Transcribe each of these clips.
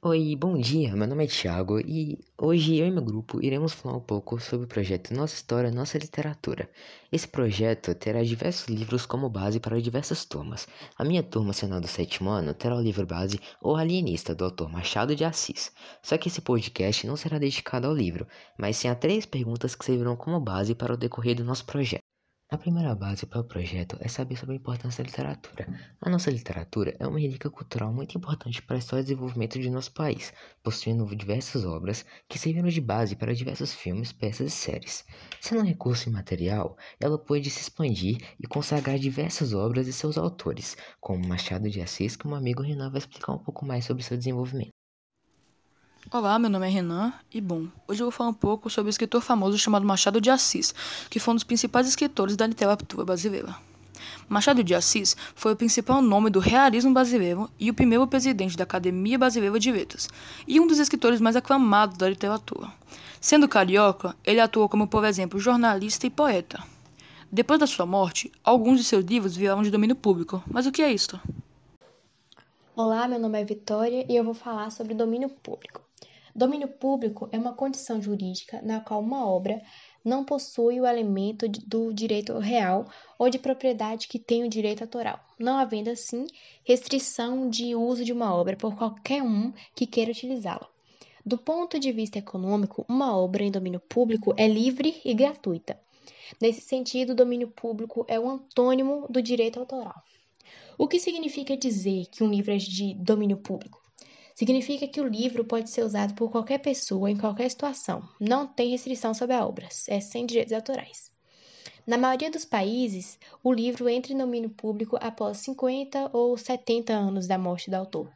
Oi, bom dia. Meu nome é Thiago e hoje eu e meu grupo iremos falar um pouco sobre o projeto Nossa História, Nossa Literatura. Esse projeto terá diversos livros como base para diversas turmas. A minha turma, sendo do sétimo ano, terá o livro base O Alienista, do autor Machado de Assis. Só que esse podcast não será dedicado ao livro, mas sim a três perguntas que servirão como base para o decorrer do nosso projeto. A primeira base para o projeto é saber sobre a importância da literatura. A nossa literatura é uma relíquia cultural muito importante para a história desenvolvimento de nosso país, possuindo diversas obras que serviram de base para diversos filmes, peças e séries. Sendo um recurso imaterial, ela pôde se expandir e consagrar diversas obras e seus autores, como Machado de Assis, que um amigo Renan vai explicar um pouco mais sobre seu desenvolvimento. Olá, meu nome é Renan e bom, hoje eu vou falar um pouco sobre o escritor famoso chamado Machado de Assis, que foi um dos principais escritores da literatura brasileira. Machado de Assis foi o principal nome do realismo brasileiro e o primeiro presidente da Academia Brasileira de Letras, e um dos escritores mais aclamados da literatura. Sendo carioca, ele atuou como, por exemplo, jornalista e poeta. Depois da sua morte, alguns de seus livros viraram de domínio público. Mas o que é isto? Olá, meu nome é Vitória e eu vou falar sobre domínio público. Domínio público é uma condição jurídica na qual uma obra não possui o elemento do direito real ou de propriedade que tem o direito autoral, não havendo assim restrição de uso de uma obra por qualquer um que queira utilizá-la. Do ponto de vista econômico, uma obra em domínio público é livre e gratuita. Nesse sentido, o domínio público é o antônimo do direito autoral. O que significa dizer que um livro é de domínio público? Significa que o livro pode ser usado por qualquer pessoa em qualquer situação. Não tem restrição sobre a obra, é sem direitos autorais. Na maioria dos países, o livro entra em domínio público após 50 ou 70 anos da morte do autor.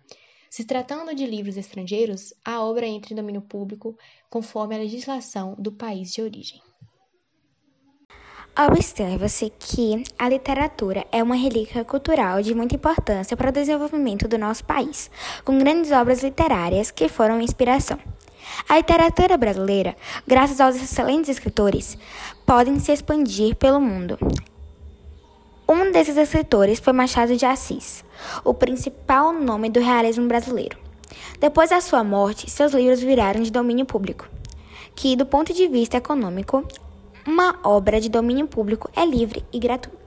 Se tratando de livros estrangeiros, a obra entra em domínio público conforme a legislação do país de origem. Observa-se que a literatura é uma relíquia cultural de muita importância para o desenvolvimento do nosso país, com grandes obras literárias que foram inspiração. A literatura brasileira, graças aos excelentes escritores, podem se expandir pelo mundo. Um desses escritores foi Machado de Assis, o principal nome do realismo brasileiro. Depois da sua morte, seus livros viraram de domínio público, que, do ponto de vista econômico, uma obra de domínio público é livre e gratuita.